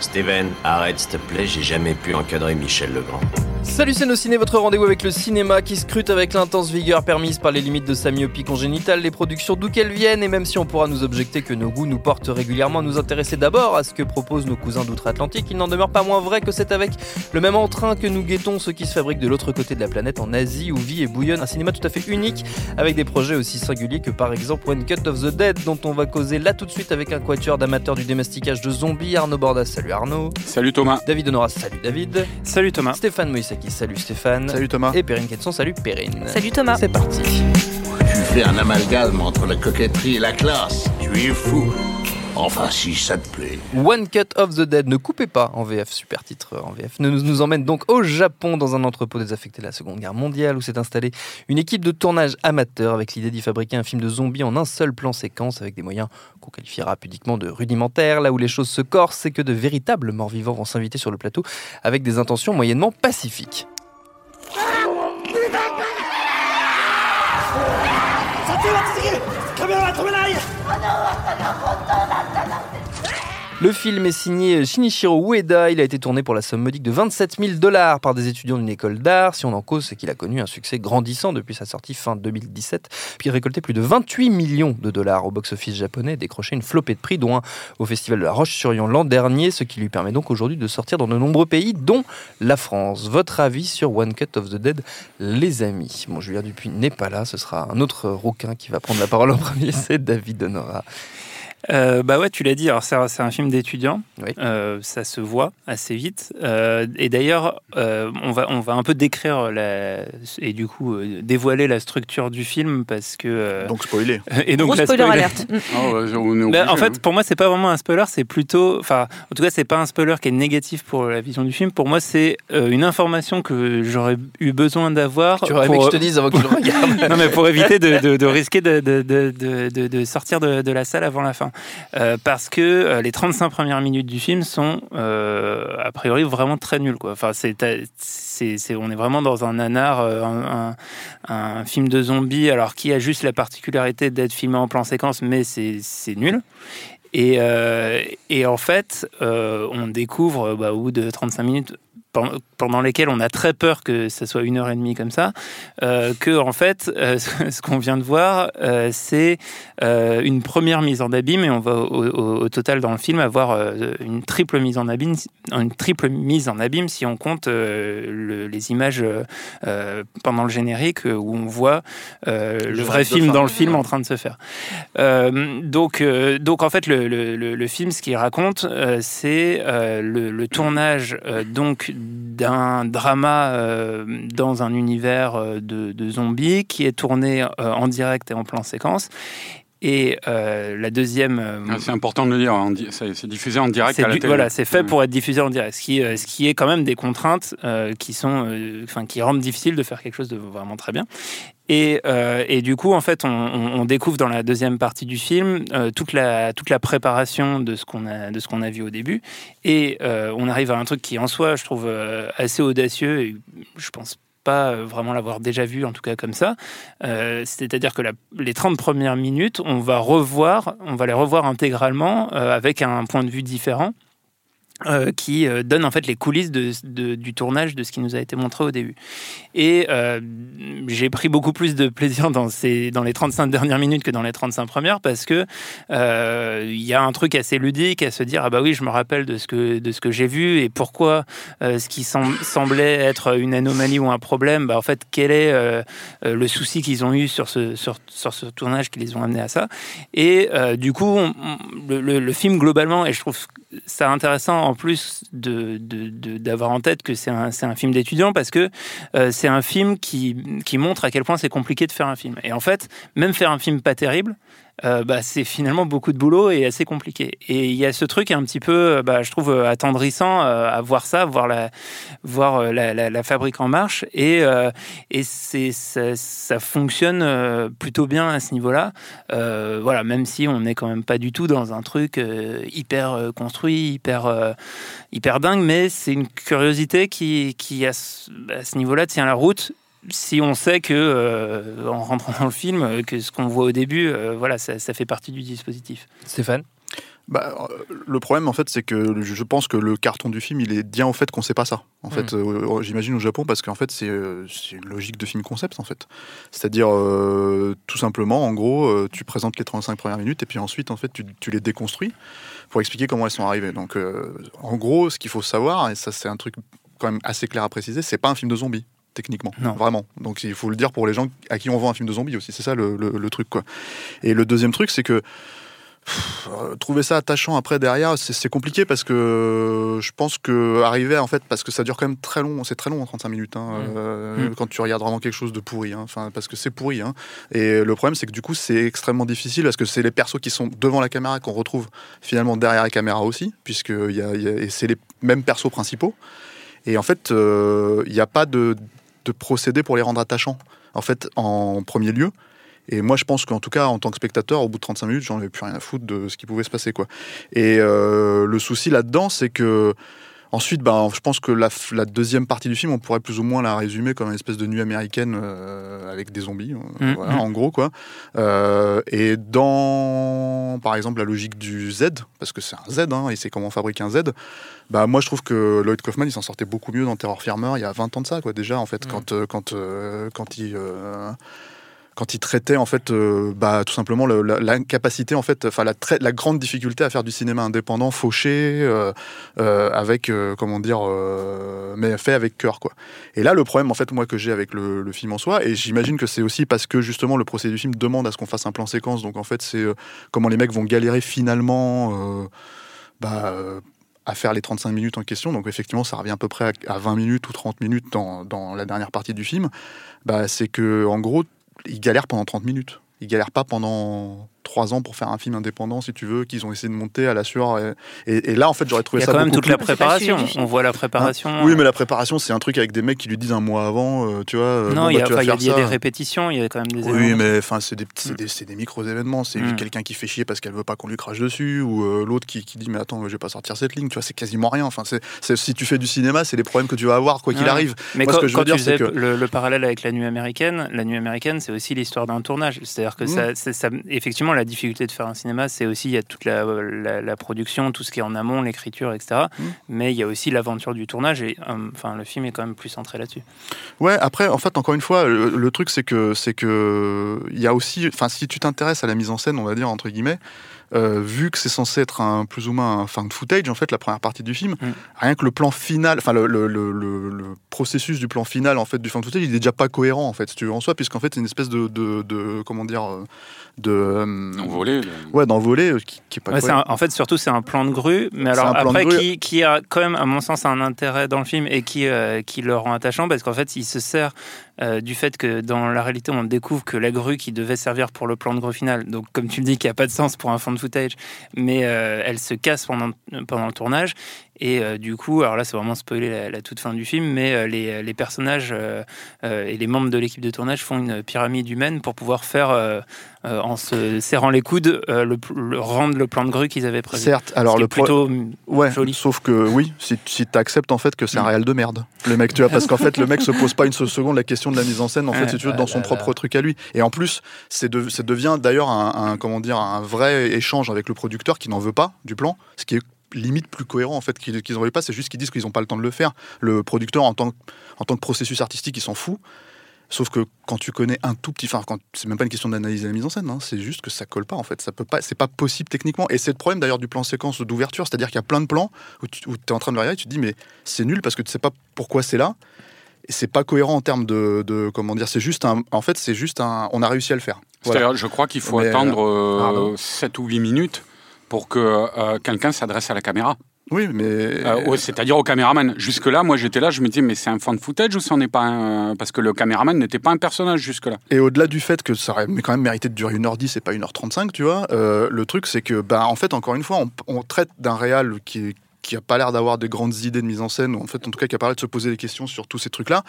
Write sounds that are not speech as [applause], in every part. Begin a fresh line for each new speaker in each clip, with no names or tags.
Steven, arrête s'il te plaît, j'ai jamais pu encadrer Michel Legrand.
Salut c'est nos ciné, votre rendez-vous avec le cinéma qui scrute avec l'intense vigueur permise par les limites de sa myopie congénitale, les productions d'où qu'elles viennent, et même si on pourra nous objecter que nos goûts nous portent régulièrement à nous intéresser d'abord à ce que proposent nos cousins d'outre-Atlantique, il n'en demeure pas moins vrai que c'est avec le même entrain que nous guettons ce qui se fabrique de l'autre côté de la planète en Asie où vit et bouillonne un cinéma tout à fait unique avec des projets aussi singuliers que par exemple One Cut of the Dead dont on va causer là tout de suite avec un quatuor d'amateurs du démasticage de zombies, Arnaud Bordas, salut Arnaud.
Salut Thomas.
David Honoras, salut David.
Salut Thomas.
Stéphane Moïsaki, salut Stéphane.
Salut Thomas.
Et Perrine Quetzon, salut Perrine.
Salut Thomas.
C'est parti.
Tu fais un amalgame entre la coquetterie et la classe. Tu es fou. Enfin, si ça te plaît.
One Cut of the Dead, ne coupez pas en VF, super titre en VF, nous, nous emmène donc au Japon dans un entrepôt désaffecté de la Seconde Guerre mondiale où s'est installée une équipe de tournage amateur avec l'idée d'y fabriquer un film de zombies en un seul plan séquence avec des moyens qu'on qualifiera pudiquement de rudimentaires. Là où les choses se corsent, c'est que de véritables morts-vivants vont s'inviter sur le plateau avec des intentions moyennement pacifiques. カメラは止めない。あの噂が本当だったなんて。Le film est signé Shinichiro Ueda. Il a été tourné pour la somme modique de 27 000 dollars par des étudiants d'une école d'art. Si on en cause, c'est qu'il a connu un succès grandissant depuis sa sortie fin 2017, puis récolté plus de 28 millions de dollars au box-office japonais, décroché une flopée de prix, dont un au Festival de la Roche-sur-Yon l'an dernier, ce qui lui permet donc aujourd'hui de sortir dans de nombreux pays, dont la France. Votre avis sur One Cut of the Dead, les amis? Bon, Julien Dupuis n'est pas là, ce sera un autre rouquin qui va prendre la parole en premier, c'est David Honora.
Euh, bah ouais, tu l'as dit. Alors c'est un, c'est un film d'étudiant.
Oui.
Euh, ça se voit assez vite. Euh, et d'ailleurs, euh, on va on va un peu décrire la, et du coup euh, dévoiler la structure du film parce que euh,
Donc spoilé.
et donc
Gros
la
spoiler
spoiler-
alerte. [laughs]
Ah, ouais, on est
Bah, en fait,
hein.
pour moi, c'est pas vraiment un spoiler, c'est plutôt, enfin, en tout cas, c'est pas un spoiler qui est négatif pour la vision du film. Pour moi, c'est euh, une information que j'aurais eu besoin d'avoir.
Tu aurais aimé que
pour-
je te dise avant que tu le [laughs] regardes
non, mais pour éviter de, de- de risquer de, de- de- de- de- de sortir de, de la salle avant la fin. Euh, parce que euh, les 35 premières minutes du film sont, euh, a priori, vraiment très nulles. Enfin, on est vraiment dans un nanar, euh, un, film de zombies, alors qui a juste la particularité d'être filmé en plan séquence, mais c'est, nul. Et, en fait, on découvre bah, au bout de 35 minutes pendant lesquelles on a très peur que ça soit une heure et demie comme ça, euh, que en fait, euh, [laughs] ce qu'on vient de voir, euh, c'est euh, une première mise en abîme et on va au, au- au total dans le film avoir une triple mise en abîme, une triple mise en abîme si on compte le- les images pendant le générique où on voit le vrai film
fin.
dans le film en train de se faire. Donc, donc en fait, le, le- film, ce qu'il raconte, c'est le, tournage donc d'un drama euh, dans un univers euh, de, zombies qui est tourné euh, en direct et en plan séquence. Et euh, la deuxième, euh,
Ah, C'est important de le dire, hein, di- c'est diffusé en direct
c'est
à la
du-
télé.
voilà, c'est fait
Ouais.
pour être diffusé en direct, ce qui, euh, ce qui est quand même des contraintes euh, qui sont, enfin, qui rendent difficile de faire quelque chose de vraiment très bien. Et, et du coup, en fait, on, on- on découvre dans la deuxième partie du film toute la toute la préparation de ce qu'on a de ce qu'on a vu au début, et on arrive à un truc qui en soi, je trouve assez audacieux. Et je pense pas euh, vraiment l'avoir déjà vu, en tout cas comme ça. Euh, C'est-à-dire que les 30 premières minutes, on va revoir, on va les revoir intégralement euh, avec un point de vue différent. Euh, qui euh, donne en fait les coulisses du tournage de ce qui nous a été montré au début. Et euh, j'ai pris beaucoup plus de plaisir dans, les 35 dernières minutes que dans les 35 premières parce que il y a un truc assez ludique à se dire ah bah oui je me rappelle de ce que j'ai vu et pourquoi ce qui sem- semblait être une anomalie ou un problème bah en fait quel est le souci qu'ils ont eu sur ce tournage qui les ont amenés à ça et du coup le- le film globalement et je trouve c'est intéressant en plus d'avoir en tête que c'est un, film d'étudiant parce que euh, c'est un film qui montre à quel point c'est compliqué de faire un film. Et en fait, même faire un film pas terrible, euh, bah, c'est finalement beaucoup de boulot et assez compliqué. Et il y a ce truc un petit peu, euh, bah, je trouve, euh, attendrissant à voir ça, voir la, fabrique en marche. Et, ça, fonctionne plutôt bien à ce niveau-là. Voilà, même si on n'est quand même pas du tout dans un truc hyper construit, hyper, dingue, mais c'est une curiosité qui, à ce niveau-là, tient la route. Si on sait que, euh, en rentrant dans le film, que ce qu'on voit au début, euh, voilà, ça, ça fait partie du dispositif.
Stéphane
Bah, euh, le problème, en fait, c'est que je pense que le carton du film, il est bien au fait qu'on sait pas ça. En fait, Euh, j'imagine au Japon, parce qu'en fait, c'est c'est une logique de film concept, en fait. C'est-à-dire, euh, tout simplement, en gros, euh, tu présentes les 35 premières minutes, et puis ensuite, en fait, tu, tu les déconstruis pour expliquer comment elles sont arrivées. Donc, euh, en gros, ce qu'il faut savoir, et ça, c'est un truc quand même assez clair à préciser, c'est pas un film de zombies. Techniquement,
Non.
vraiment. Donc il faut le dire pour les gens à qui on vend un film de zombies aussi. C'est ça le, le- le truc, quoi. Et le deuxième truc, c'est que pff, euh, trouver ça attachant après derrière, c'est compliqué parce que je pense que arriver en fait, parce que ça dure quand même très long, c'est très long en 35 minutes hein,
Mm.
euh,
Mm.
quand tu regardes vraiment quelque chose de pourri, hein, enfin parce que c'est pourri. hein. Et le problème, c'est que du coup, c'est extrêmement difficile parce que c'est les persos qui sont devant la caméra qu'on retrouve finalement derrière la caméra aussi, puisque il y a, y a- et c'est les mêmes persos principaux. Et en fait, euh, il n'y a pas de, de procédé pour les rendre attachants. En fait, en premier lieu. Et moi, je pense qu'en tout cas, en tant que spectateur, au bout de 35 minutes, j'en avais plus rien à foutre de ce qui pouvait se passer. Quoi. Et euh, le souci là-dedans, c'est que. Ensuite, ben, je pense que la, deuxième partie du film, on pourrait plus ou moins la résumer comme une espèce de nuit américaine euh, avec des zombies, euh,
Mm,
voilà,
mm.
en gros quoi. Euh, et dans, par exemple, la logique du Z, parce que c'est un Z, hein, et c'est comment fabriquer un Z. Bah moi, je trouve que Lloyd Kaufman, il s'en sortait beaucoup mieux dans Terror Firmer il y a 20 ans de ça, quoi. Déjà, en fait,
Mm.
quand, quand, quand il quand il traitait en fait euh, bah, tout simplement l'incapacité en fait enfin la, grande difficulté à faire du cinéma indépendant fauché euh, euh, avec comment dire mais fait avec cœur quoi et là le problème en fait moi que j'ai avec le, film en soi et j'imagine que c'est aussi parce que justement le procédé du film demande à ce qu'on fasse un plan séquence donc en fait c'est comment les mecs vont galérer finalement bah, à faire les 35 minutes en question. Donc effectivement, ça revient à peu près à, à 20 minutes ou 30 minutes dans, dans la dernière partie du film. Bah, c'est que en gros, ils galèrent pendant 30 minutes. Ils galèrent pas pendant 3 ans pour faire un film indépendant, si tu veux, qu'ils ont essayé de monter à la sueur. Et, et- et là, en fait, j'aurais
Il
trouvé
y a
ça
quand même toute
plus-
la préparation. On voit la préparation.
Oui, mais la préparation, c'est un truc avec des mecs qui lui disent un mois avant, euh, tu vois. euh,
non,
bon,
il y
bah,
il y il y a
ça.
des répétitions, il y a quand même des
Oui, mais enfin, c'est des,
Mm.
des, c'est des micros-événements. C'est
Mm.
quelqu'un qui fait chier parce qu'elle veut pas qu'on lui crache dessus, ou euh, l'autre qui, qui dit Mais attends, je vais pas sortir cette ligne. Tu vois, c'est quasiment rien. Enfin, c'est, c'est- si tu fais du cinéma, c'est les problèmes que tu vas avoir, quoi qu'il
Ouais.
arrive.
Mais
Moi,
quand,
ce que je veux dire, c'est que-
le, le parallèle avec la nuit américaine, la nuit américaine, c'est aussi l'histoire d'un tournage. C'est-à-dire que
Mm.
ça, ça- effectivement, la difficulté de faire un cinéma, c'est aussi il y a toute la, la- la production, tout ce qui est en amont, l'écriture, etc.
Mm.
Mais il y a aussi l'aventure du tournage et euh, enfin le film est quand même plus centré là-dessus.
Ouais, après, en fait, encore une fois, le, le truc, c'est que, c'est que, il y a aussi, enfin, si tu t'intéresses à la mise en scène, on va dire, entre guillemets, euh, vu que c'est censé être un, plus ou moins un found footage, en fait, la première partie du film,
Mm.
rien que le plan final, enfin, le, le, le, le- le processus du plan final, en fait, du found footage, il est déjà pas cohérent, en fait, si tu veux, en soi, puisqu'en fait, c'est une espèce de, de, de- comment dire, euh, de, euh, ouais, euh, qui, qui est pas
Ouais, un- en fait, surtout, c'est un plan de grue, mais alors après,
grue.
qui, qui a quand même, à mon sens, un intérêt dans le film et qui, euh, qui le rend attachant parce qu'en fait, il se sert euh, du fait que dans la réalité, on découvre que la grue qui devait servir pour le plan de grue final, donc comme tu le dis, qui a pas de sens pour un fond de footage, mais euh, elle se casse pendant, pendant le tournage. Et euh, du coup, alors là, c'est vraiment spoiler la, la toute fin du film, mais euh, les, les personnages euh, et les membres de l'équipe de tournage font une pyramide humaine pour pouvoir faire, en se serrant les coudes, le, le- rendre le plan de grue qu'ils avaient prévu.
Certes, alors le
plutôt
Ouais,
Joli.
sauf que oui, si, si tu acceptes en fait que c'est un
Mm.
réel de merde, le mec, tu vois, parce qu'en fait, le mec se pose pas une seule seconde la question de la mise en scène, en fait,
Ouais,
si tu veux, dans son
là,
propre
là.
truc à lui. Et en plus, c'est de, ça devient d'ailleurs un, un- comment dire, un vrai échange avec le producteur qui n'en veut pas du plan, ce qui est limite plus cohérent en fait qu'ils n'en veulent pas c'est juste qu'ils disent qu'ils n'ont pas le temps de le faire le producteur en tant que, en tant que processus artistique il s'en fout Sauf que quand tu connais un tout petit, enfin, c'est même pas une question d'analyser la mise en scène, hein, c'est juste que ça colle pas en fait. Ça peut pas, c'est pas possible techniquement. Et c'est le problème d'ailleurs du plan séquence d'ouverture, c'est-à-dire qu'il y a plein de plans où tu es en train de le regarder, tu te dis mais c'est nul parce que tu sais pas pourquoi c'est là. Et c'est pas cohérent en termes de, de- comment dire. C'est juste un, en fait, c'est juste un, on a réussi à le faire. Voilà.
Je crois qu'il faut
Mais,
attendre
pardon.
7 ou 8 minutes pour que euh, quelqu'un s'adresse à la caméra.
Oui, mais.
Euh, C'est-à-dire au caméraman. Jusque-là, moi j'étais là, je me disais, mais c'est un fan footage ou ça n'est pas un. Parce que le caméraman n'était pas un personnage jusque-là.
Et au-delà du fait que ça aurait quand même mérité de durer 1h10 et pas 1h35, tu vois, euh, le truc c'est que, bah, en fait, encore une fois, on, on traite d'un réal qui est qui a pas l'air d'avoir des grandes idées de mise en scène, ou en fait, en tout cas, qui a pas l'air de se poser des questions sur tous ces trucs-là.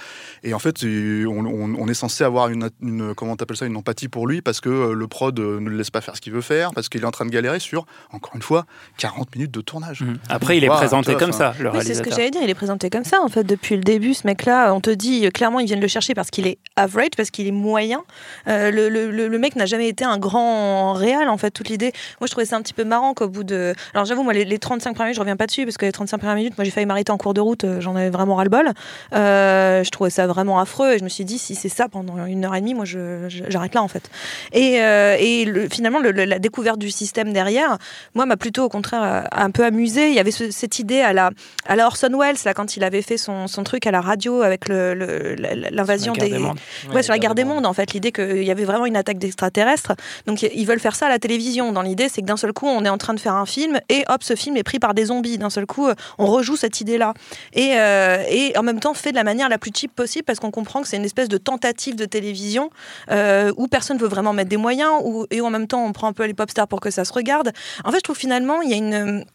Et en fait, euh, on, on- on est censé avoir une, une comment t'appelles ça, une empathie pour lui, parce que euh, le prod euh, ne le laisse pas faire ce qu'il veut faire, parce qu'il est en train de galérer sur, encore une fois, 40 minutes de tournage.
Mhm. Après, il est présenté
vois,
comme ça, le
Oui, c'est ce que j'allais dire. Il est présenté comme ça, en fait, depuis le début. Ce mec-là, on te dit clairement, ils viennent le chercher parce qu'il est average, parce qu'il est moyen. Euh, le, le- mec n'a jamais été un grand réal, en fait, toute l'idée. Moi, je trouvais ça un petit peu marrant qu'au bout de. Alors, j'avoue, moi, les, les 35 premières minutes, je reviens pas dessus, parce que les 35 premières minutes, moi, j'ai failli m'arrêter en cours de route, euh, j'en avais vraiment ras-le-bol. Euh, je trouvais ça vraiment affreux, et je me suis dit, si c'est ça pendant une heure et demie, moi, j'arrête là, en fait. Et, euh, et le- finalement, le- le- la découverte du système derrière, moi, m'a plutôt, au contraire, un peu amusé. Il y avait ce- cette idée à la, à la Orson Welles, là, quand il avait fait son, son truc à la radio avec le- le- l'invasion
la
des.
des mondes.
Ouais, sur la guerre des mondes, en fait, l'idée qu'il y avait vraiment une attaque d'extraterrestres. Donc, ils veulent faire ça à la télévision. Dans l'idée, c'est que d'un seul coup, on est en train de faire un film et hop, ce film est pris par des zombies. Seul coup, euh, on rejoue cette idée-là. Et, euh, et en même temps, fait de la manière la plus cheap possible parce qu'on comprend que c'est une espèce de tentative de télévision euh, où personne veut vraiment mettre des moyens et où en même temps, on prend un peu les pop stars pour que ça se regarde. En fait, je trouve finalement, il y a une.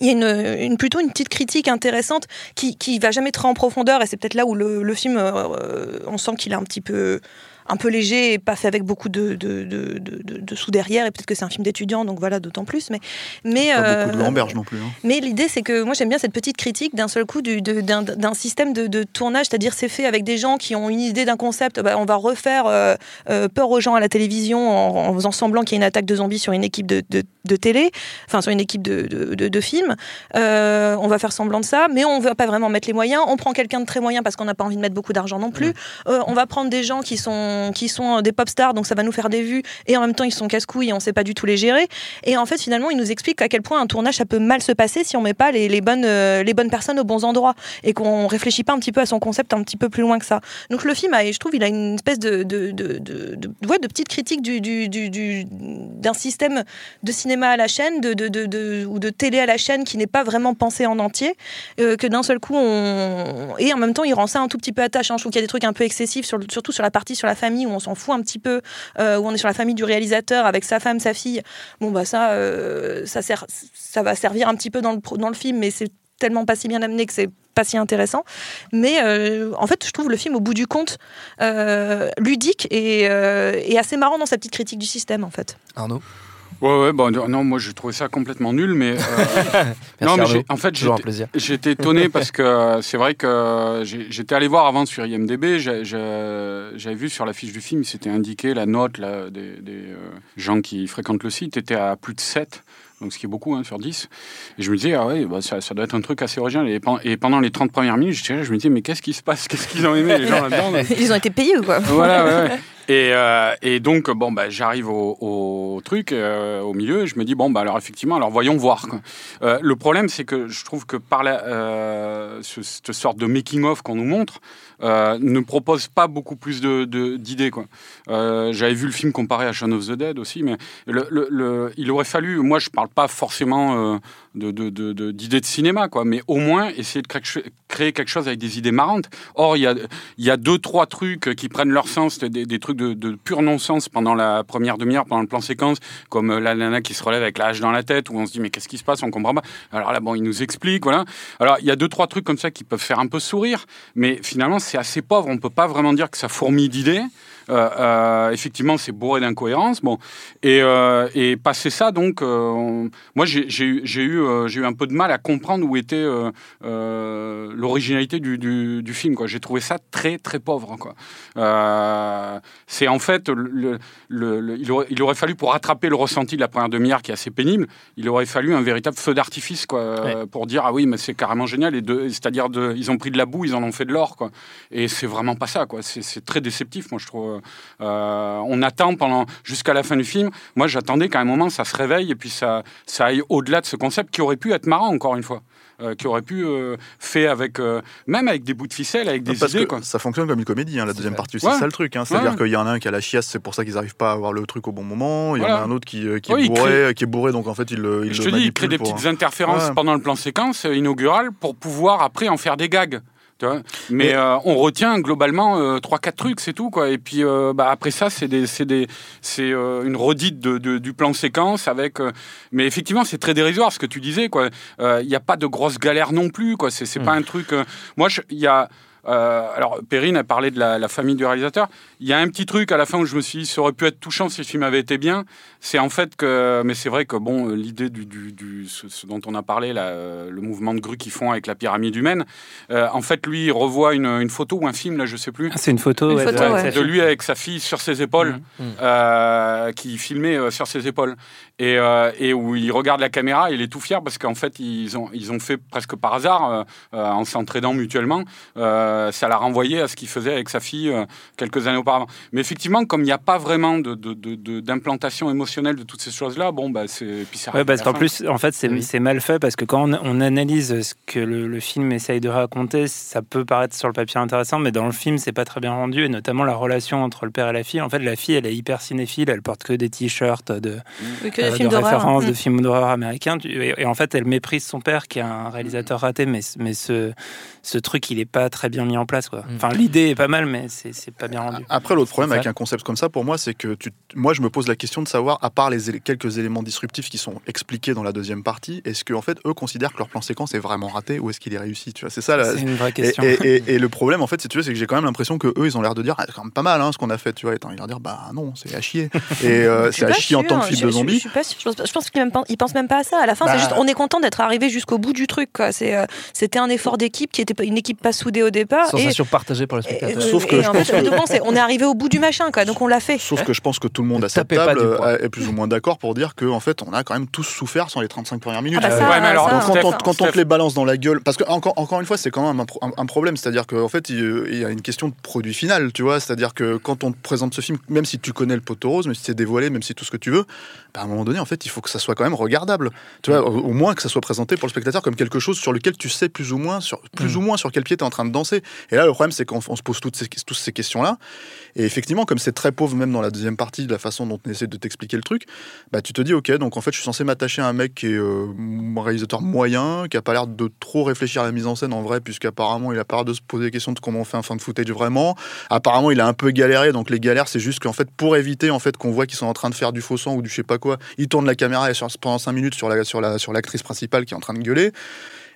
Il y a une, plutôt une petite critique intéressante qui, qui va jamais très en profondeur et c'est peut-être là où le, film, on sent qu'il est un petit peu un peu léger et pas fait avec beaucoup de, de, de, de- de- de sous derrière et peut-être que c'est un film d'étudiant donc voilà d'autant plus mais mais
Pas beaucoup de
euh,
Lamberge non plus. hein.
mais l'idée, c'est que moi, j'aime bien cette petite critique d'un seul coup du- de- d'un d'un système de, de tournage, c'est-à-dire c'est fait avec des gens qui ont une idée d'un concept. Bah, on va refaire euh, euh, peur aux gens à la télévision en, en faisant semblant qu'il y a une attaque de zombies sur une équipe de, de- de télé, enfin sur une équipe de, de, de- de films. Euh, on va faire semblant de ça, mais on ne va pas vraiment mettre les moyens. On prend quelqu'un de très moyen parce qu'on n'a pas envie de mettre beaucoup d'argent non plus. Euh, on va prendre des gens qui sont, qui sont des pop stars, donc ça va nous faire des vues, et en même temps ils sont casse-couilles on ne sait pas du tout les gérer. Et en fait, finalement, il nous explique à quel point un tournage, ça peut mal se passer si on met pas les, bonnes, euh, les bonnes personnes aux bons endroits et qu'on réfléchit pas un petit peu à son concept un petit peu plus loin que ça. Donc le film, a, je trouve, il a une espèce de, de, de, de, de- ouais, petite critique du, du, du, du- d'un système de cinéma à la chaîne de, ou de télé à la chaîne qui n'est pas vraiment pensé en entier, euh, que d'un seul coup, on... et en même temps, il rend ça un tout petit peu attachant. Je trouve qu'il y a des trucs un peu excessifs, surtout sur la partie sur la où on s'en fout un petit peu, euh, où on est sur la famille du réalisateur avec sa femme, sa fille. Bon, bah ça, euh, ça, sert, ça va servir un petit peu dans le, dans le film, mais c'est tellement pas si bien amené que c'est pas si intéressant. Mais euh, en fait, je trouve le film, au bout du compte, ludique et, et assez marrant dans sa petite critique du système, en fait.
Arnaud?
Ouais, ouais, bon, non, moi j'ai trouvé ça complètement nul, mais. euh, [laughs] non, mais en fait, j'étais- étonné parce que euh, c'est vrai que j'ai- j'étais allé voir avant sur IMDB, j'avais vu sur la fiche du film, c'était indiqué la note là, des, des, euh, gens qui fréquentent le site était à plus de 7, donc ce qui est beaucoup hein, sur 10. Et je me disais, ah ouais, bah, ça, ça doit être un truc assez original. Et, pen- et pendant les 30 premières minutes, je me disais, mais qu'est-ce qui se passe? Qu'est-ce qu'ils ont aimé les gens là-dedans [laughs]
Ils ont été payés ou quoi?
Voilà, ouais, ouais. Et, euh, et donc, bon, bah, j'arrive au, truc, euh, au milieu, et je me dis, bon, bah, alors effectivement, alors voyons voir. Euh, le problème, c'est que je trouve que par cette sorte de making-of qu'on nous montre, ne propose pas beaucoup plus d'idées. J'avais vu le film comparé à Shaun of the Dead aussi, mais il aurait fallu, moi je parle pas forcément euh, de- de- de- de- d'idées cinéma, quoi, mais au moins essayer de créer, quelque chose avec des idées marrantes. Or, il y a, y a deux, trois trucs qui prennent leur sens, des, des trucs de, de pur non-sens pendant la première demi-heure, pendant le plan séquence, comme euh, la nana qui se relève avec la hache dans la tête, où on se dit mais qu'est-ce qui se passe, on comprend pas. Alors là, bon, il nous explique, voilà. Alors, il y a deux, trois trucs comme ça qui peuvent faire un peu sourire, mais finalement, c'est assez pauvre, on peut pas vraiment dire que ça fourmille d'idées. Euh, euh, effectivement, c'est bourré d'incohérences. Bon, et, euh, et passé ça, donc, on- moi, j'ai eu, j'ai un peu de mal à comprendre où était l'originalité du, du, du film. J'ai trouvé ça très, très pauvre. c'est en fait, le, le- le- il, aurait, il aurait fallu pour rattraper le ressenti de la première demi-heure qui est assez pénible, il aurait fallu un véritable feu d'artifice, quoi, pour dire ah oui, mais c'est carrément génial. Et c'est-à-dire, ils ont pris de la boue, ils en ont fait de l'or, quoi. Et c'est vraiment pas ça, quoi. C'est très déceptif, moi, je trouve. Euh, euh, on attend pendant jusqu'à la fin du film. Moi, j'attendais qu'à un moment ça se réveille et puis ça, ça aille au-delà de ce concept qui aurait pu être marrant encore une fois. euh, qui aurait pu euh, faire avec euh, même avec des bouts de ficelle, avec des
Parce
idées
que
quoi.
ça fonctionne comme une comédie, hein, la deuxième partie, c'est
Ouais.
ça le truc. hein. C'est-à-dire
Ouais.
qu'il y en a un qui a la chiasse, c'est pour ça qu'ils n'arrivent pas à avoir le truc au bon moment. Il y en a un autre qui, qui
Ouais,
est bourré, qui est bourré, donc en fait il le, il
Je
le
te dis, il crée des
pour-
petites interférences
Ouais.
pendant le plan séquence inaugural pour pouvoir après en faire des gags. Tu vois. Mais
Mais-
euh, on retient globalement euh, trois quatre trucs, c'est tout quoi. Et puis euh, bah, après ça, c'est des, c'est des, c'est euh, une redite de, de- du plan séquence avec. euh, mais effectivement, c'est très dérisoire ce que tu disais quoi. Euh, Il n'y a pas de grosses galères non plus quoi. C'est pas un truc. euh, moi, il y a. euh, alors, Perrine a parlé de la, la famille du réalisateur. Il y a un petit truc à la fin où je me suis dit, ça aurait pu être touchant si le film avait été bien. C'est en fait que, mais c'est vrai que bon, euh, l'idée du, du, du- ce, ce dont on a parlé, là, euh, le mouvement de grue qu'ils font avec la pyramide humaine. euh, en fait, lui, il revoit une, une photo ou un film, là, je sais plus,
Ah, C'est une photo,
Une
ouais,
photo,
de-
ouais.
de lui avec sa fille sur ses épaules,
Mhm.
euh, qui filmait euh, sur ses épaules, et, euh, et où il regarde la caméra, il est tout fier parce qu'en fait, ils ont, ils ont fait presque par hasard, en s'entraînant mutuellement, euh, ça l'a renvoyé à ce qu'il faisait avec sa fille euh, quelques années auparavant. Mais effectivement, comme il n'y a pas vraiment de- de- de- de- d'implantation émotionnelle de toutes ces choses-là, bon, bah, c'est.
Ouais, parce qu'en plus, en fait, c'est
Oui.
c'est mal fait parce que quand on, on analyse ce que le, le film essaye de raconter, ça peut paraître sur le papier intéressant, mais dans le film, c'est pas très bien rendu, et notamment la relation entre le père et la fille. En fait, la fille, elle est hyper cinéphile, elle porte que des t-shirts de,
Oui, que
euh,
des
de
films d'horreur.
références de
Mm.
films d'horreur américains. Tu- Et, et en fait, elle méprise son père, qui est un réalisateur raté, mais, mais ce, ce truc, il est pas très bien mis en place. Quoi.
Mm.
Enfin, l'idée est pas mal, mais c'est c'est pas bien rendu.
Après, l'autre problème avec un concept comme ça, pour moi, c'est que tu, moi, je me pose la question de savoir, à part les quelques éléments disruptifs qui sont expliqués dans la deuxième partie, est-ce qu'en fait, eux considèrent que leur plan séquence est vraiment raté ou est-ce qu'il est réussi Tu vois, c'est ça. La...
C'est une vraie question.
et- et- et le problème, en fait, si tu veux, c'est que j'ai quand même l'impression que eux, ils ont l'air de dire, ah, c'est quand même pas mal hein, ce qu'on a fait, tu vois. Et t'as envie de leur dire, bah non, c'est à chier. [laughs] Et euh, c'est à chier en tant que film de
Je- je- Je,
zombie.
suis pas sûre. Je pense, je pense qu'ils ils pensent même pas à ça. À la fin,
Bah.
c'est juste, on est content d'être arrivé jusqu'au bout du truc. quoi. C'est, euh, C'était un effort d'équipe qui était pas- une équipe pas soudée au départ. Et,
Sensation partagée par le spectateur.
et-
Sauf que
en fait,
que-
on est arrivé au bout du machin, quoi. Donc on l'a fait.
Sauf que je pense que tout le monde à cette table plus ou moins d'accord pour dire qu'en en fait, on a quand même tous souffert sans les 35 premières minutes.
Ah bah ça,
ouais, mais alors,
ça,
Donc, quand, on, quand te les balance dans la gueule, parce que encore, encore une fois, c'est quand même un, pro- un- un problème, c'est-à-dire qu'en fait, il, il y a une question de produit final, tu vois, c'est-à-dire que quand on te présente ce film, même si tu connais le poteau rose, même si c'est dévoilé, même si tout ce que tu veux, bah, à un moment donné, en fait, il faut que ça soit quand même regardable, tu vois, au, au moins que ça soit présenté pour le spectateur comme quelque chose sur lequel tu sais plus ou moins sur plus
Mm.
ou moins sur quel pied tu es en train de danser. Et là, le problème, c'est qu'on on se pose toutes ces, toutes ces questions-là, et effectivement, comme c'est très pauvre, même dans la deuxième partie, de la façon dont on essaie de t'expliquer truc, bah, tu te dis, ok, donc en fait, je suis censé m'attacher à un mec qui est euh, réalisateur moyen, qui a pas l'air de trop réfléchir à la mise en scène en vrai, puisqu'apparemment, il a pas l'air de se poser la question de comment on fait un fan footage vraiment. Apparemment, il a un peu galéré, donc les galères, c'est juste qu'en fait, pour éviter en fait qu'on voit qu'ils sont en train de faire du faux sang ou du je sais pas quoi, il tourne la caméra pendant 5 minutes sur la sur la sur l'actrice principale qui est en train de gueuler.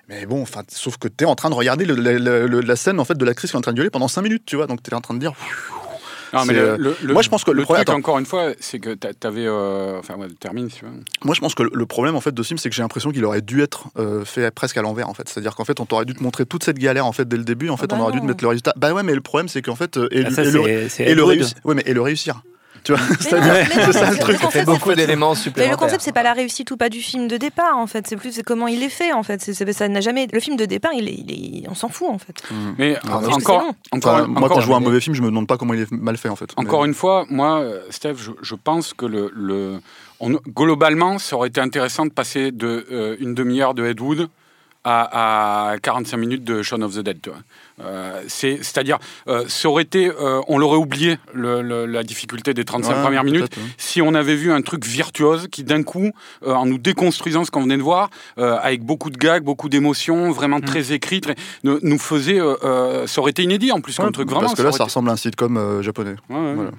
Mais bon, enfin, sauf que tu es en train de regarder la scène en fait de l'actrice qui est en train de gueuler pendant 5 minutes, tu vois. Donc tu es en train de dire
Non, mais le-
euh,
le- le-
moi, je pense que le problème-
truc,
attends.
encore une fois, c'est que t'a- t'avais. euh, Enfin, ouais, termine si tu veux.
Moi, je pense que le- problème en fait de film, c'est que j'ai l'impression qu'il aurait dû être euh, fait presque à l'envers en fait. C'est-à-dire qu'en fait, on t'aurait dû te montrer toute cette galère en fait dès le début. En fait,
bah
on aurait dû te
non.
mettre le résultat. Bah ouais, mais le problème, c'est qu'en fait, euh, et,
Ah, ça,
et le, et le réussir. Ouais, mais et le réussir. Tu vois,
Mais [laughs] mais
c'est ça
mais
le truc.
Concept,
beaucoup
c'est-
d'éléments
Mais
supplémentaires.
le concept, c'est pas la réussite ou pas du film de départ, en fait. C'est plus c'est comment il est fait, en fait. C'est- c'est- ça n'a jamais. Le film de départ, il est, il est- on s'en fout, en fait.
Mais
Ah,
encore,
c'est
encore,
Enfin, moi,
encore-
quand je vois un mauvais film, je me demande pas comment il est mal fait en fait.
Encore
Mais-
une fois, moi, euh, Steph, je, je pense que le, le on- globalement, ça aurait été intéressant de passer de euh, une demi-heure de Ed Wood à, à 45 minutes de Shaun of the Dead. Euh, c'est, c'est-à-dire, euh, ça aurait été, euh, on l'aurait oublié le- le- la difficulté des 35
Ouais,
premières minutes si on avait vu un truc virtuose qui d'un coup, euh, en nous déconstruisant ce qu'on venait de voir, avec beaucoup de gags, beaucoup d'émotions, vraiment très écrit, très- nous, faisait, ça aurait été inédit en plus comme
Ouais,
truc vraiment.
Parce que là, ça
été-
ressemble à un sitcom japonais.
Ouais.
Voilà.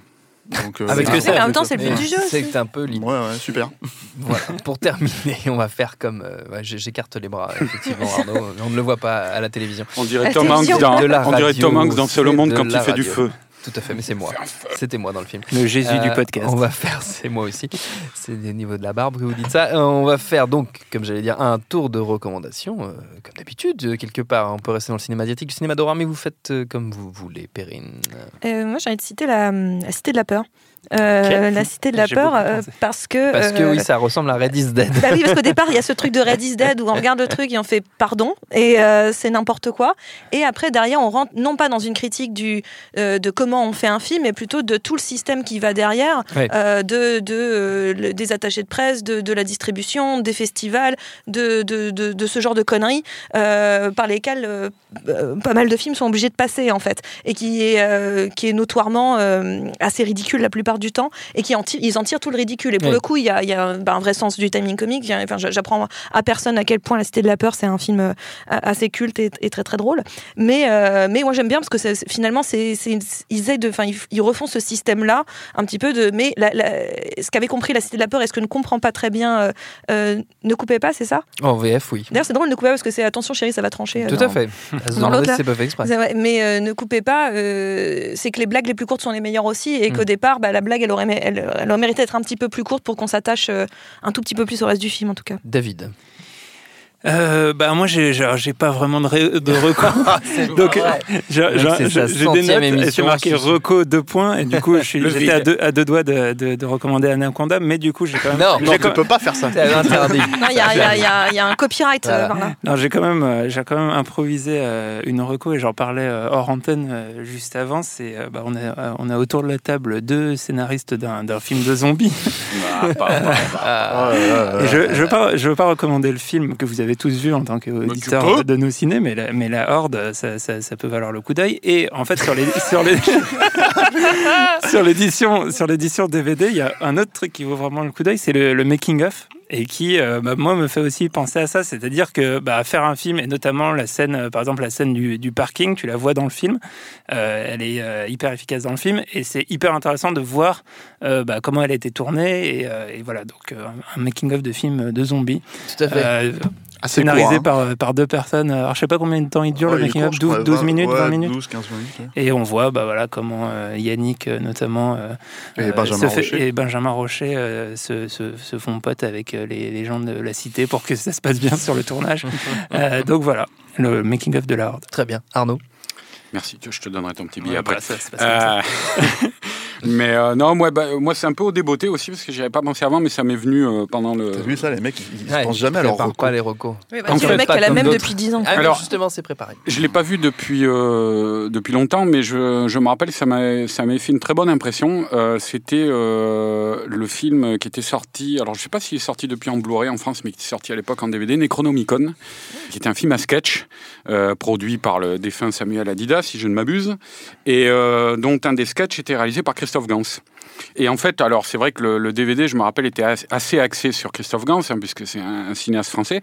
Donc, euh,
Avec
que ça,
Mais en même temps, c'est le but du jeu.
C'est un peu l'idée.
Ouais, ouais, super. [laughs]
Voilà. Pour terminer, on va faire comme. euh, ouais, J'écarte les bras, effectivement, [laughs] Arnaud. On ne le voit pas à la télévision.
On dirait Tom Hanks dans, on dirait
radio,
Tom Hanks dans
c'est
Seul au monde
de
quand il fait du
radio.
feu.
Tout à fait, mais c'est moi. C'était moi dans le film.
Le Jésus du
Euh,
podcast.
On va faire, c'est moi aussi. C'est au niveau de la barbe que vous dites ça. Euh, on va faire donc, comme j'allais dire, un tour de recommandations. euh, comme d'habitude, quelque part. On peut rester dans le cinéma asiatique, le cinéma d'horreur, mais vous faites comme vous voulez, Perrine.
Euh, moi, j'ai envie de citer la, la Cité de la Peur euh, La Cité de la Peur, euh, parce que.
Parce que
euh,
oui, ça ressemble à Red is Dead.
Bah oui, parce qu'au [laughs] départ, il y a ce truc de Red is Dead où on regarde le [laughs] truc et on fait pardon, et euh, c'est n'importe quoi. Et après, derrière, on rentre non pas dans une critique du, euh, de comment on fait un film, mais plutôt de tout le système qui va derrière, euh, de, de, euh, le- des attachés de presse, de, de la distribution, des festivals, de, de, de, de ce genre de conneries euh, par lesquelles euh, euh, pas mal de films sont obligés de passer, en fait, et qui est, euh, qui est notoirement euh, assez ridicule la plupart du temps, et qui en tirent- ils en tirent tout le ridicule. Et pour
Ouais.
le coup, il y a, il y a un, bah, un vrai sens du timing comique. Enfin, j'apprends à personne à quel point La Cité de la Peur, c'est un film euh, assez culte et, et très très drôle. Mais, euh, mais moi j'aime bien parce que finalement, c'est, ils, aident de, enfin, ils, refont ce système-là un petit peu de. Mais la- la- ce qu'avait compris La Cité de la Peur et ce que ne comprend pas très bien euh, euh, Ne coupez pas, c'est ça?
En VF, oui.
D'ailleurs, c'est drôle, Ne coupez pas parce que c'est attention chérie, ça va trancher.
Tout
dans-
à fait. [laughs]
Dans
si c'est pas fait exprès.
c'est vrai, mais ne coupez pas, c'est que les blagues les plus courtes sont les meilleures aussi, et qu'au
Mm.
départ, bah, la blague, elle aurait, elle aurait mérité d'être un petit peu plus courte pour qu'on s'attache euh, un tout petit peu plus au reste du film, en tout cas.
David.
Euh, bah moi j'ai j'ai pas vraiment de, ré- de recours. [laughs] [laughs] Donc j'ai des notes c'est marqué reco deux points et du coup je [laughs] suis-
Le
j'étais à deux, à deux doigts de, de, de recommander Anaconda mais du coup j'ai quand même
Non,
Non, tu peux pas faire ça.
C'est interdit.
Non, il y a, il y y y a un copyright euh,
Voilà.
non, j'ai quand même euh, j'ai quand même improvisé euh, une reco et j'en parlais hors antenne juste avant c'est bah, on a on a autour de la table deux scénaristes d'un d'un film de zombies
pas- pas-
Ah,
ouais.
Et je je veux pas je veux pas recommander le film que vous avez tous vu en tant qu'auditeur de nos ciné mais la, mais la horde ça, ça, ça peut valoir le coup d'œil. Et en fait sur les sur les [laughs] sur l'édition sur l'édition DVD il y a un autre truc qui vaut vraiment le coup d'œil c'est le, le making of et qui euh, bah, moi me fait aussi penser à ça c'est-à-dire que bah, faire un film et notamment la scène euh, par exemple la scène du, du parking tu la vois dans le film euh, elle est euh, hyper efficace dans le film et c'est hyper intéressant de voir euh, bah, comment elle a été tournée et, euh, et voilà donc euh, un making of de film de zombies
Tout à fait.
euh,
Assez
scénarisé
court, hein.
par, par deux personnes alors je sais pas combien de temps il dure
Ouais,
le
il est
making
court,
of
je
12,
crois,
12
vingt-
minutes
ouais,
20 minutes
12, 15 minutes. ouais.
et on voit bah voilà comment euh, Yannick notamment euh,
Et
euh,
Benjamin
se fait-
Rocher.
et Benjamin Rocher euh, se, se- se font potes avec les, les gens de la cité pour que ça se passe bien sur le tournage. [laughs] Euh, donc voilà, le making of de la Horde.
Très bien. Arnaud?
Merci, je te donnerai ton petit billet
Ouais,
après.
bah, ça se passe comme ça.
Mais euh, non, moi, bah, moi c'est un peu au débeauté aussi parce que j'y avais pas pensé avant, mais ça m'est venu euh, pendant le.
T'as vu ça, les mecs, ils, ils
Ouais,
se pensent jamais à leur recours.
pas les recos.
Oui,
En
bah,
fait,
le mec qui a même depuis 10 ans.
Ah,
Alors-
justement, c'est préparé.
Je l'ai pas vu depuis euh, depuis longtemps, mais je, je me rappelle ça m'a ça m'avait fait une très bonne impression. Euh, C'était euh, le film qui était sorti. Alors je sais pas s'il est sorti depuis en Blu-ray en France, mais qui était sorti à l'époque en DVD, Necronomicon, qui était un film à sketch euh, produit par le défunt Samuel Adidas, si je ne m'abuse, et euh, dont un des sketchs était réalisé par Christophe Gans. Et en fait, alors c'est vrai que le, DVD, je me rappelle, était as- assez axé sur Christophe Gans, hein, puisque c'est un, un cinéaste français.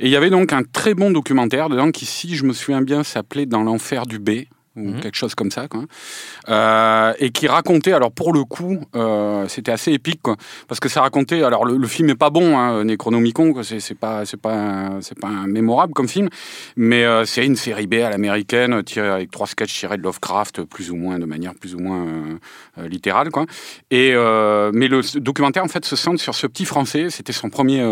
Et il y avait donc un très bon documentaire dedans qui, si je me souviens bien, s'appelait Dans l'enfer du B ou
Mhm.
quelque chose comme ça, quoi. Euh, et qui racontait, alors pour le coup, euh, c'était assez épique, quoi, parce que ça racontait, alors le, le film est pas bon, hein, Necronomicon, c'est pas, c'est pas, c'est pas un mémorable comme film, mais euh, c'est une série B à l'américaine, tirée avec trois sketchs tirés de Lovecraft, plus ou moins, de manière plus ou moins littérale, quoi. Et mais le documentaire en fait se centre sur ce petit français. C'était son premier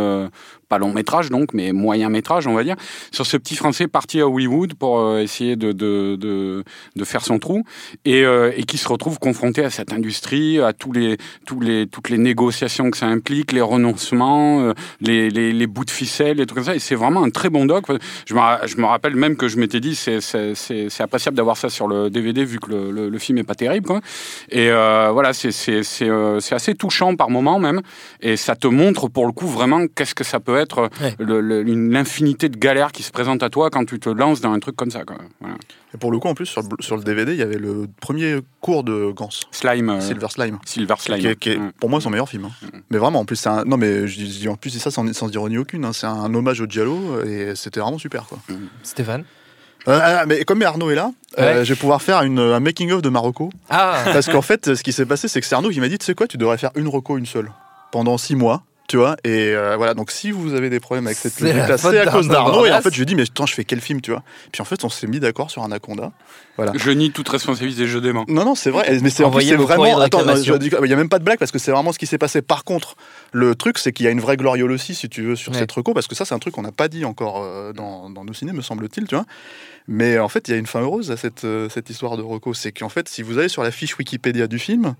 pas long métrage donc, mais moyen métrage on va dire, sur ce petit français parti à Hollywood pour essayer de, de, de, de faire son trou et, euh, et qui se retrouve confronté à cette industrie, à tous les, tous les, toutes les négociations que ça implique, les renoncements, euh, les, les, les bouts de ficelle, et tout comme ça. Et c'est vraiment un très bon doc. Je me, je me rappelle même que je m'étais dit c'est c'est c'est c'est appréciable d'avoir ça sur le DVD vu que le, le, le film est pas terrible quoi. Et euh, voilà, c'est euh, c'est assez touchant par moment même, et ça te montre pour le coup vraiment qu'est-ce que ça peut être
Ouais.
le- l'infinité de galères qui se présentent à toi quand tu te lances dans un truc comme ça. Quoi. Voilà.
Et pour le coup, en plus, sur le, sur le DVD, il y avait le premier cours de Gans,
Slime, euh,
Silver Slime.
Silver Slime.
Qui est, qui est,
Ouais.
pour moi son meilleur film. hein. Mais vraiment, en plus, c'est un. Non, mais je dis, en plus, c'est ça sans, sans ironie aucune. hein. C'est un hommage au Giallo et c'était vraiment super. Quoi.
Stéphane.
Euh, ah, mais comme Arnaud est là, euh, je vais pouvoir faire une, un making-of de Marocco.
Ah
Parce qu'en fait, ce qui s'est passé, c'est que c'est Arnaud qui m'a dit Tu sais quoi, tu devrais faire une reco, une seule, pendant six mois. Tu vois, et euh, voilà, donc si vous avez des problèmes avec cette
faute
c'est à cause
d'Arnaud.
Et en fait, je lui ai dit, mais attends, je fais quel film, tu vois? Puis en fait, on s'est mis d'accord sur Anaconda.
Je nie toute responsabilité, je dément.
Non, non, c'est vrai. Mais c'est vraiment. Attends,
réclamation.
je dis- il n'y a même pas de blague parce que c'est vraiment ce qui s'est passé. Par contre, le truc, c'est qu'il y a une vraie gloriole aussi, si tu veux, sur
Ouais.
cette reco, parce que ça, c'est un truc qu'on n'a pas dit encore euh, dans, dans nos ciné, me semble-t-il, tu vois. Mais en fait, il y a une fin heureuse à cette, euh, cette histoire de reco. C'est qu'en fait, si vous allez sur la fiche Wikipédia du film,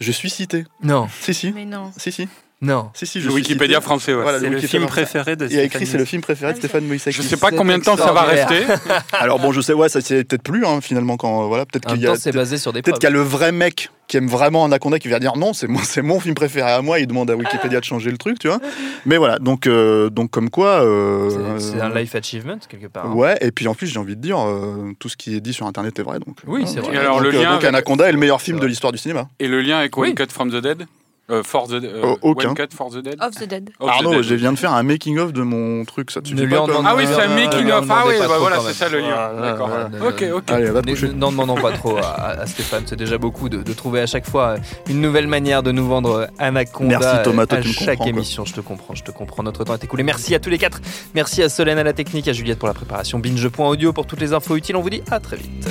Je suis cité.
Non,
Si, si.
Mais non.
Si, si.
Non.
Si, si, je
Le
suis
Wikipédia
cité.
français, ouais.
Voilà,
C'est le
Wikipédia
film
français.
préféré de
Il a écrit,
Stéphane
c'est le film préféré de
Ah
Stéphane.
Je sais pas combien de temps ça va rester. [laughs]
Alors bon, je sais, ouais, ça c'est peut-être plus, hein, finalement, quand, euh, voilà, peut-être qu'il y a,
temps, c'est basé sur des
peut-être qu'il y a le vrai mec qui aime vraiment Anaconda qui vient dire non, c'est mon, c'est mon film préféré à moi, il demande à Wikipédia de changer le truc, tu vois. Mais voilà, donc, euh, donc comme quoi. euh,
C'est un life achievement, quelque part. hein.
Ouais, et puis en plus, j'ai envie de dire, euh, tout ce qui est dit sur Internet est vrai. Donc,
Oui, c'est vrai.
Et alors,
donc,
le lien
Anaconda est le meilleur film de l'histoire du cinéma.
Et le lien avec One. Cut from the Dead? Euh, For the euh,
Oh, aucun.
One Cut for the Dead
Of the Dead.
Of the
Arnaud,
Dead.
je viens de faire un making-of de mon truc, ça te
Ne
suffit
lui
pas
Ah oui, c'est un
lui en
making of.
demandez
Ah oui, bah voilà, c'est ça le lien.
Voilà,
D'accord. Ok, ok.
Allez, va te.
N'en demandons pas trop à, à Stéphane, c'est déjà beaucoup de, de trouver à chaque fois une nouvelle manière de nous vendre Anaconda
Merci, Thomas, toi,
à
tu me
chaque
quoi.
émission. Je te comprends, je te comprends. Notre temps est écoulé. Merci à tous les quatre. Merci à Solène à la technique, à Juliette pour la préparation, binge.audio pour toutes les infos utiles. On vous dit à très vite.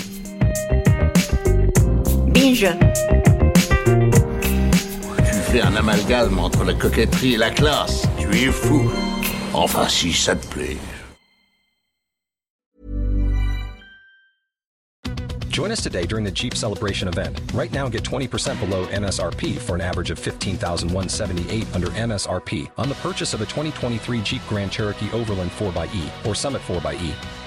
Binge.
Tu fais un amalgame entre la coquetterie et la classe. Tu es fou. Enfin, si ça te plaît.
Join us today during the Jeep Celebration event. Right now, get 20% below MSRP for an average of 15178 under MSRP on the purchase of a 2023 Jeep Grand Cherokee Overland 4xE or Summit 4xE.